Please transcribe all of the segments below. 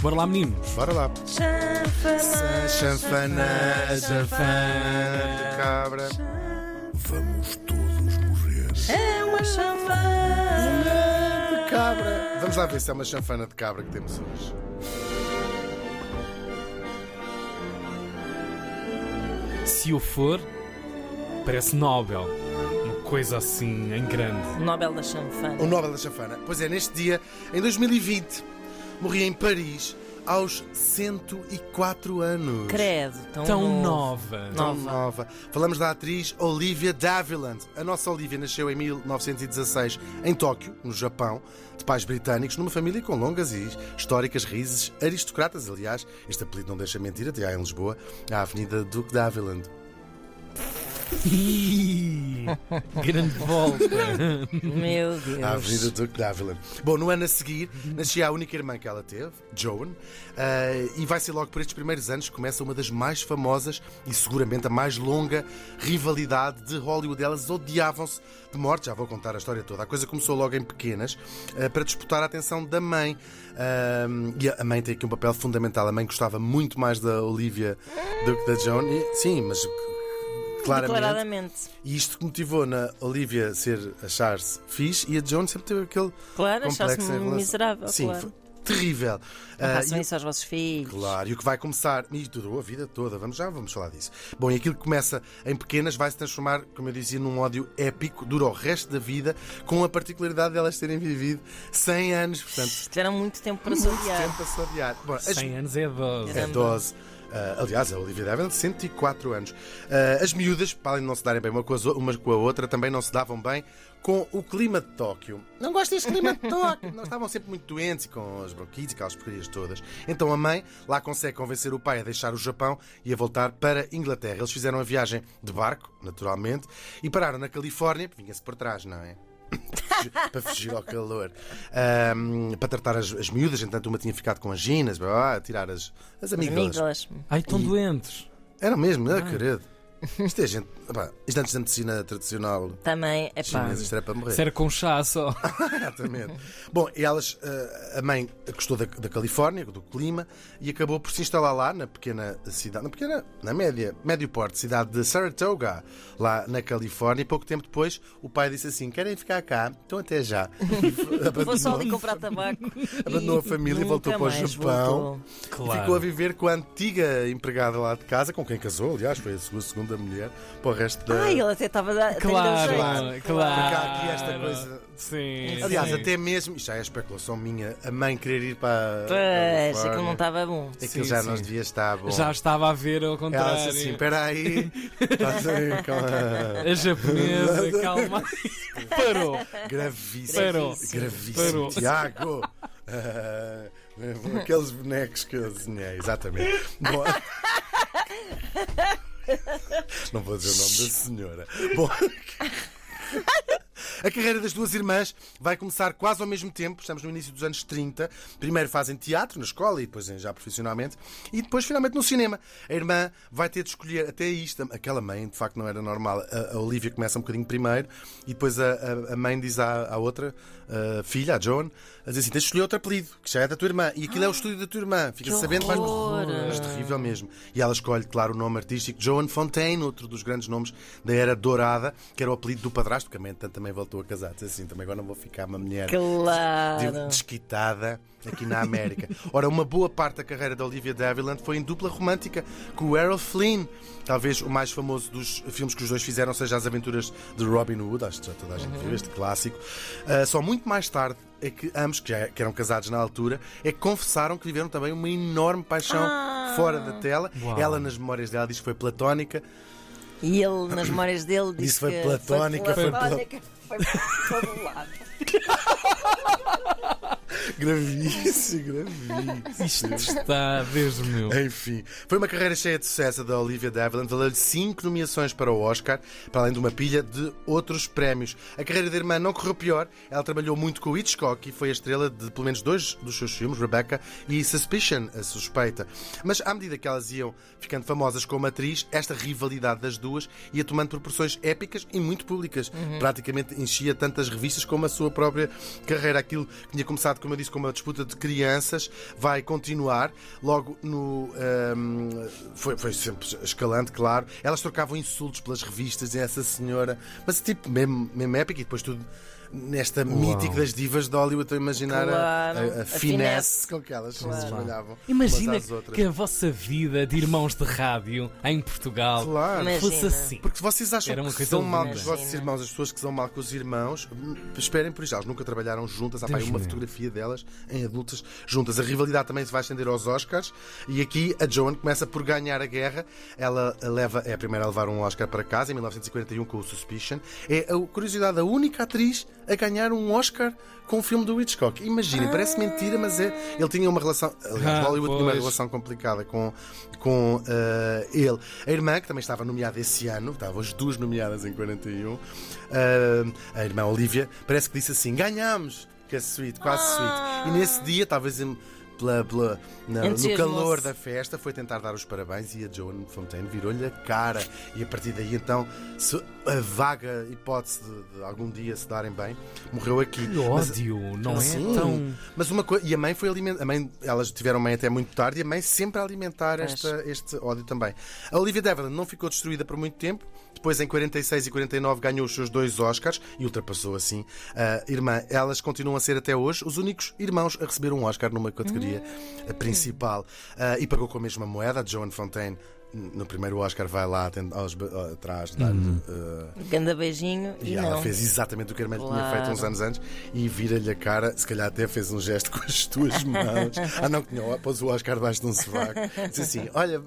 Bora lá, meninos. Bora lá. Chanfana, Chanfana, chanfana de cabra. Vamos todos morrer. é uma chanfana. De cabra. Vamos lá ver se é uma chanfana de cabra que temos hoje. Se o for, parece Nobel. Uma coisa assim, em grande. Nobel da chanfana. O Nobel da Chanfana. Pois é, neste dia, em 2020, morri em Paris aos 104 anos. Credo, tão, Tão nova. Tão Nova. nova. Falamos da atriz Olivia Daviland. A nossa Olivia nasceu em 1916 em Tóquio, no Japão, de pais britânicos, numa família com longas e históricas raízes aristocratas. Aliás, este apelido não deixa mentira, até há em Lisboa, a Avenida Duke Daviland. Ih, grande volta. Meu A Avenida Deus. Duke Daviland. Bom, no ano a seguir, nascia a única irmã que ela teve, Joan, eh, e vai ser logo por estes primeiros anos que começa uma das mais famosas e seguramente a mais longa rivalidade de Hollywood. Elas odiavam-se de morte, já vou contar a história toda. A coisa começou logo em pequenas, eh, para disputar a atenção da mãe. Ahm, e a mãe tem aqui um papel fundamental. A mãe gostava muito mais da Olivia do que da Joan. E- sim, mas claramente. Declaradamente. E isto que motivou na Olivia ser achar-se fixe e a Joan sempre teve aquele Claro, relação- miserável, Sim, claro. foi terrível. Façam o- isso aos vossos filhos. Claro, e o que vai começar, e durou a vida toda, vamos já vamos falar disso. Bom, e aquilo que começa em pequenas vai se transformar, como eu dizia, num ódio épico, dura o resto da vida, com a particularidade de elas terem vivido 100 anos, portanto, Tiveram muito tempo para se muito odiar. tempo a se odiar. Bom, as 100 anos é 12. é Caramba. 12. Ah, aliás, a Olivia Daviland, 104 anos. Ah, as miúdas, para além de não se darem bem uma com, as uma com a outra, também não se davam bem com o clima de Tóquio. Não gosto deste clima de Tóquio. Não estavam sempre muito doentes e com as bronquites e aquelas porcarias todas. Então a mãe lá consegue convencer o pai a deixar o Japão e a voltar para a Inglaterra. Eles fizeram a viagem de barco, naturalmente, e pararam na Califórnia, vinha-se por trás, não é? Para fugir ao calor, Ahm, para tratar as, as miúdas. Entanto, uma tinha ficado com anginas, blá, blá, blá, tirar as, as. Amígdalas. Ai, estão doentes. Era mesmo, ah, querido. Isto é gente. Opá, isto antes da medicina tradicional Também, é pá. chinesa, isto era para morrer. Isso era com chá só. Exatamente. Bom, e elas, eh, a mãe gostou da, da Califórnia, do clima, e acabou por se instalar lá na pequena cidade, na pequena, na média, médio porte, cidade de Saratoga, lá na Califórnia. E pouco tempo depois, o pai disse assim: querem ficar cá? Então até já. Vou só ali comprar tabaco. abandonou a família e voltou para o Japão. E Claro. ficou a viver com a antiga empregada lá de casa, com quem casou, aliás, foi a sua segunda mulher, para o resto da. Ai, ele até estava a Claro, jeito. claro. Porque há aqui esta coisa. Sim. Aliás, sim. até mesmo, isto já é especulação minha, a mãe querer ir para. Pois, aquilo Califórnia. não estava bom. Aquilo Sim, já sim. não devia estar bom. Já estava a ver ao Ela contrário. disse assim: espera aí, estás aí com a- A japonesa, calma. Parou. Gravíssimo. Parou. Gravíssimo. Parou. Tiago. Ah, aqueles bonecos que eu desenhei, exatamente. Bom, não vou dizer o nome da senhora. Bom. A carreira das duas irmãs vai começar quase ao mesmo tempo, estamos no início dos anos 30. Primeiro fazem teatro na escola e depois já profissionalmente, e depois finalmente no cinema. A irmã vai ter de escolher até isto. Aquela mãe, de facto, não era normal. A, a Olivia começa um bocadinho primeiro e depois a, a- a mãe diz à, à outra a filha, a Joan, a dizer assim: tens de escolher outro apelido, que já é da tua irmã, e aquilo é o estúdio da tua irmã. Fica sabendo, mas, mas terrível mesmo. E ela escolhe, claro, o nome artístico Joan Fontaine, outro dos grandes nomes da era dourada, que era o apelido do padrasto, que a mãe tanto também voltou a casar. Assim, também agora não vou ficar uma mulher Claro. desquitada aqui na América. Ora, uma boa parte da carreira da Olivia Daviland foi em dupla romântica com o Errol Flynn. Talvez o mais famoso dos filmes que os dois fizeram seja As Aventuras de Robin Hood, acho que já toda a gente viu este clássico. Ah, só muito mais tarde é que ambos, que, já, que eram casados na altura, é que confessaram que viveram também uma enorme paixão Ah. fora da tela. Uau. Ela, nas memórias dela, diz que foi platónica. E ele, nas memórias dele, disse Disse foi que platónica, foi foi platónica, foi por todo lado. Gravíssimo, gravíssimo. Isto está desde meu. Enfim, foi uma carreira cheia de sucesso da Olivia Daviland, valeu-lhe cinco nomeações para o Oscar, para além de uma pilha de outros prémios. A carreira da irmã não correu pior, ela trabalhou muito com o Hitchcock e foi a estrela de pelo menos dois dos seus filmes, Rebecca e Suspicion, a suspeita. Mas à medida que elas iam ficando famosas como atriz, esta rivalidade das duas ia tomando proporções épicas e muito públicas. Praticamente enchia tantas revistas como a sua própria carreira. Aquilo que tinha começado, como isto como uma disputa de crianças, vai continuar. Logo no. ehm, foi, foi sempre escalante, claro. Elas trocavam insultos pelas revistas essa senhora. Mas tipo, mesmo, mesmo épico, e depois tudo. Nesta mítica das divas de Hollywood, estou a imaginar a- Claro. a, a A finesse finesse. com que elas se Claro. espalhavam. Imagina que a vossa vida de irmãos de rádio em Portugal Claro. Imagina. fosse assim. Porque vocês acham Era uma que são mal com os vossos irmãos, as pessoas que são mal com os irmãos, hum, esperem por isso. Elas nunca trabalharam juntas. Há Deus uma fotografia delas em adultas juntas. A rivalidade também se vai estender aos Oscars. E aqui a Joan começa por ganhar a guerra. Ela leva, é a primeira a levar um Oscar para casa em 1941 com o Suspicion. É a curiosidade, a única atriz a ganhar um Oscar com o filme do Hitchcock. Imaginem, parece mentira, mas é. Ele tinha uma relação. Aliás, Ah, Hollywood tinha uma pois. relação complicada com, com eh, ele. A irmã, que também estava nomeada esse ano, estavam as duas nomeadas em 41, eh, a irmã Olivia, parece que disse assim: ganhamos! Que é sweet, quase Ah. sweet. E nesse dia, talvez em- pela, pela- na- no calor da festa, foi tentar dar os parabéns e a Joan Fontaine virou-lhe a cara. E a partir daí, então, se a vaga hipótese de, de algum dia se darem bem, morreu aqui. Que Mas- ódio, não é? Sim. Tão. Mas uma coisa. E a mãe foi alimentar. A mãe, elas tiveram mãe até muito tarde e a mãe sempre a alimentar esta, este ódio também. A Olivia Deverland não ficou destruída por muito tempo. Depois, em 46 e 49, ganhou os seus dois Oscars e ultrapassou assim a irmã. Elas continuam a ser até hoje os únicos irmãos a receber um Oscar numa categoria eh, principal. Ah, e pagou com a mesma moeda. A Joan Fontaine, no primeiro Oscar, vai lá aos, atrás dar-lhe. eh, Ganda beijinho e, e ela não. fez exatamente o que a irmã lhe tinha Claro. feito uns anos antes e vira-lhe a cara, se calhar até fez um gesto com as tuas mãos. ah, não, que tinha, pôs o Oscar debaixo de um sovaco. Disse assim: Olha,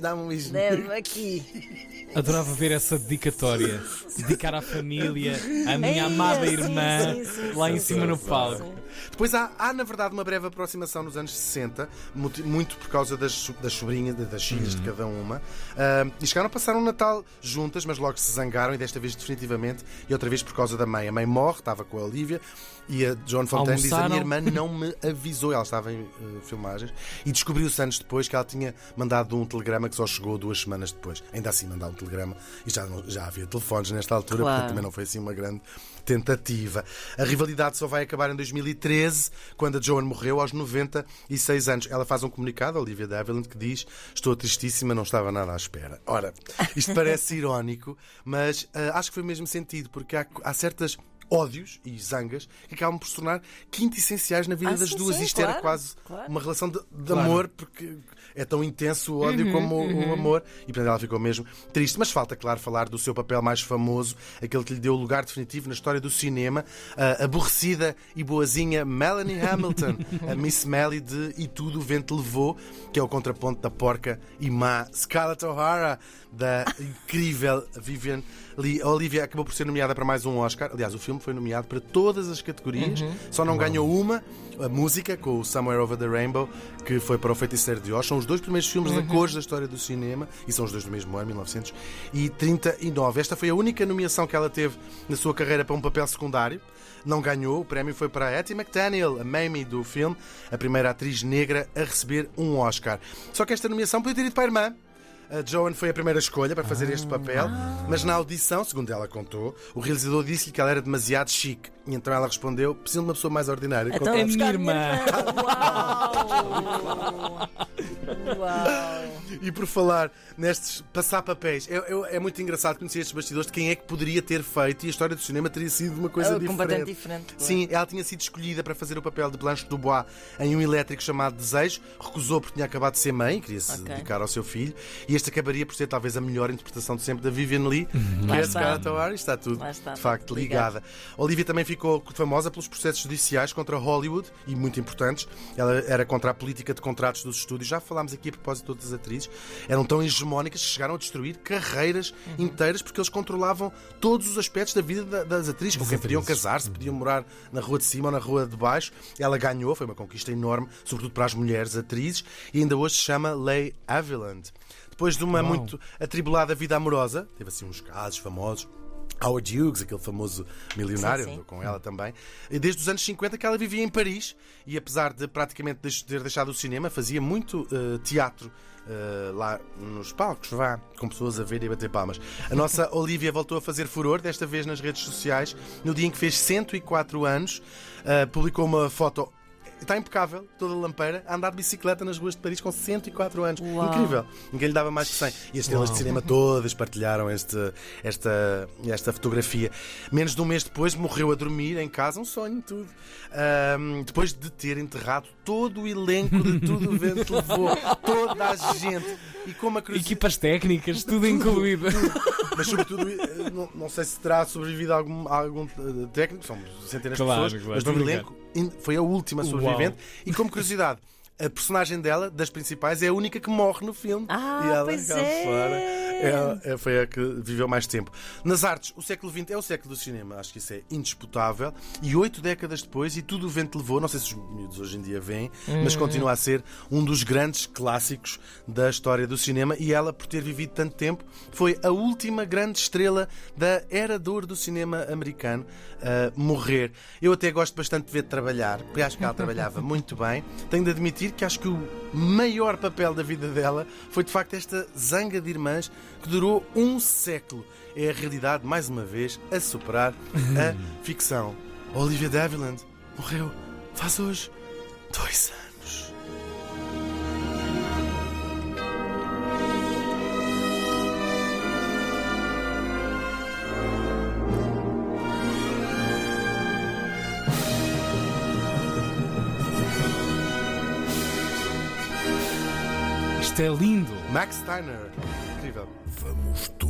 dá-me um beijinho. Deve aqui. Adorava ver essa dedicatória. Dedicar à família, à minha Ei, amada sim, irmã, sim, sim, lá sim, em cima sim, no palco. sim. Depois há, há, na verdade, uma breve aproximação nos anos 60, muti- muito por causa das, das sobrinhas, das filhas de cada uma. Ah, e chegaram a passar um Natal juntas, mas logo se zangaram, e desta vez definitivamente, e outra vez por causa da mãe. A mãe morre, estava com a Olivia, e a John Fontaine diz: A minha Almoçaram. irmã não me avisou, ela estava em eh, filmagens, e descobriu-se anos depois que ela tinha mandado um telegrama que só chegou duas semanas depois. Ainda assim, mandar um telegrama, e já, não- já havia telefones nesta altura, Claro. portanto também não foi assim uma grande tentativa. A rivalidade só vai acabar em 2013, quando a Joan morreu aos 96 anos. Ela faz um comunicado, a Olivia Deviland, que diz: Estou tristíssima, não estava nada à espera. Ora, isto parece irónico, mas ah, acho que foi o mesmo sentido, porque há, há certas. Ódios e zangas que acabam por se tornar quintessenciais na vida Ah, das sim, duas. sim, Isto claro, era quase claro. uma relação de, de Claro. amor, porque é tão intenso o ódio como o- o amor, e portanto ela ficou mesmo triste. Mas falta, claro, falar do seu papel mais famoso, aquele que lhe deu o lugar definitivo na história do cinema, a aborrecida e boazinha Melanie Hamilton, a Miss Melly de E Tudo o Vento Levou, que é o contraponto da porca e má Scarlett O'Hara, da incrível Vivian Lee. A Olivia acabou por ser nomeada para mais um Oscar. Aliás, o filme foi nomeado para todas as categorias, só não ganhou uma, a música, com o Somewhere Over the Rainbow, que foi para o Feiticeiro de Oz. São os dois primeiros filmes de cores da história do cinema e são os dois do mesmo ano, 1939. Esta foi a única nomeação que ela teve na sua carreira para um papel secundário. Não ganhou, o prémio foi para a Hattie McDaniel, a Mamie do filme, a primeira atriz negra a receber um Oscar. Só que esta nomeação podia ter ido para a irmã. A Joan foi a primeira escolha para fazer este papel, mas na audição, segundo ela contou, o realizador disse-lhe que ela era demasiado chique. E então ela respondeu: preciso de uma pessoa mais ordinária. Então, É minha irmã. Uau! Uau! E por falar nestes passar papéis, é, é- é muito engraçado conhecer estes bastidores de quem é que poderia ter feito e a história do cinema teria sido uma coisa É diferente. completamente diferente, claro. Sim, ela tinha sido escolhida para fazer o papel de Blanche Dubois em um elétrico chamado Desejo, recusou porque tinha acabado de ser mãe, queria se Ok. dedicar ao seu filho, e este acabaria por ser talvez a melhor interpretação de sempre da Vivian Lee, que Lá é a está. O'Hara, e está tudo está. de facto ligada. Olivia também ficou famosa pelos processos judiciais contra Hollywood e muito importantes. Ela era contra a política de contratos dos estúdios. Já falámos aqui a propósito de outras atrizes. Eram tão hegemónicas que chegaram a destruir carreiras Uhum. inteiras porque eles controlavam todos os aspectos da vida da- das atrizes. Com quem podiam casar-se, podiam morar na rua de cima ou na rua de baixo. Ela ganhou, foi uma conquista enorme, sobretudo para as mulheres atrizes, e ainda hoje se chama Leigh Aviland. Depois de uma Uau. muito atribulada vida amorosa, teve assim uns casos famosos. Howard Hughes, aquele famoso milionário, Sim, sim. andou com ela também. E Desde os anos 50 que ela vivia em Paris e apesar de praticamente ter deixado o cinema, fazia muito eh, teatro eh, lá nos palcos, vá, com pessoas a ver e a bater palmas. A nossa Olivia voltou a fazer furor, desta vez nas redes sociais, no dia em que fez 104 anos, eh, publicou uma foto está impecável, toda lampeira, a andar de bicicleta nas ruas de Paris com 104 anos. Uau. Incrível. Ninguém lhe dava mais que 100. E as estrelas de cinema todas partilharam este, esta, esta fotografia. Menos de um mês depois morreu a dormir em casa, um sonho, tudo. Ahm, depois de ter enterrado todo o elenco de Tudo o Vento Levou, toda a gente. E como a curiosidade- Equipas técnicas, tudo incluído. Mas sobretudo, eh, não, não sei se terá sobrevivido algum, algum eh, técnico, são centenas Claro, de pessoas, claro, mas do a elenco foi a última Uau. sobrevivente. E como curiosidade, a personagem dela, das principais, é a única que morre no filme. Ah, e ela pois cá é. fora é- é- foi a que viveu mais tempo. Nas artes, o século XX é o século do cinema, acho que isso é indisputável. E oito décadas depois, e tudo o vento levou, não sei se os miúdos hoje em dia veem, mas continua a ser um dos grandes clássicos da história do cinema. E ela, por ter vivido tanto tempo, foi a última grande estrela da era de ouro do cinema americano a morrer. Eu até gosto bastante de ver trabalhar, porque acho que ela trabalhava muito bem. Tenho de admitir que acho que o maior papel da vida dela foi de facto esta zanga de irmãs que durou um século. É a realidade, mais uma vez, a superar a ficção. Olivia de Havilland morreu faz hoje dois anos. Isto é lindo. Max Steiner. Incrível. Vamos todos morrer.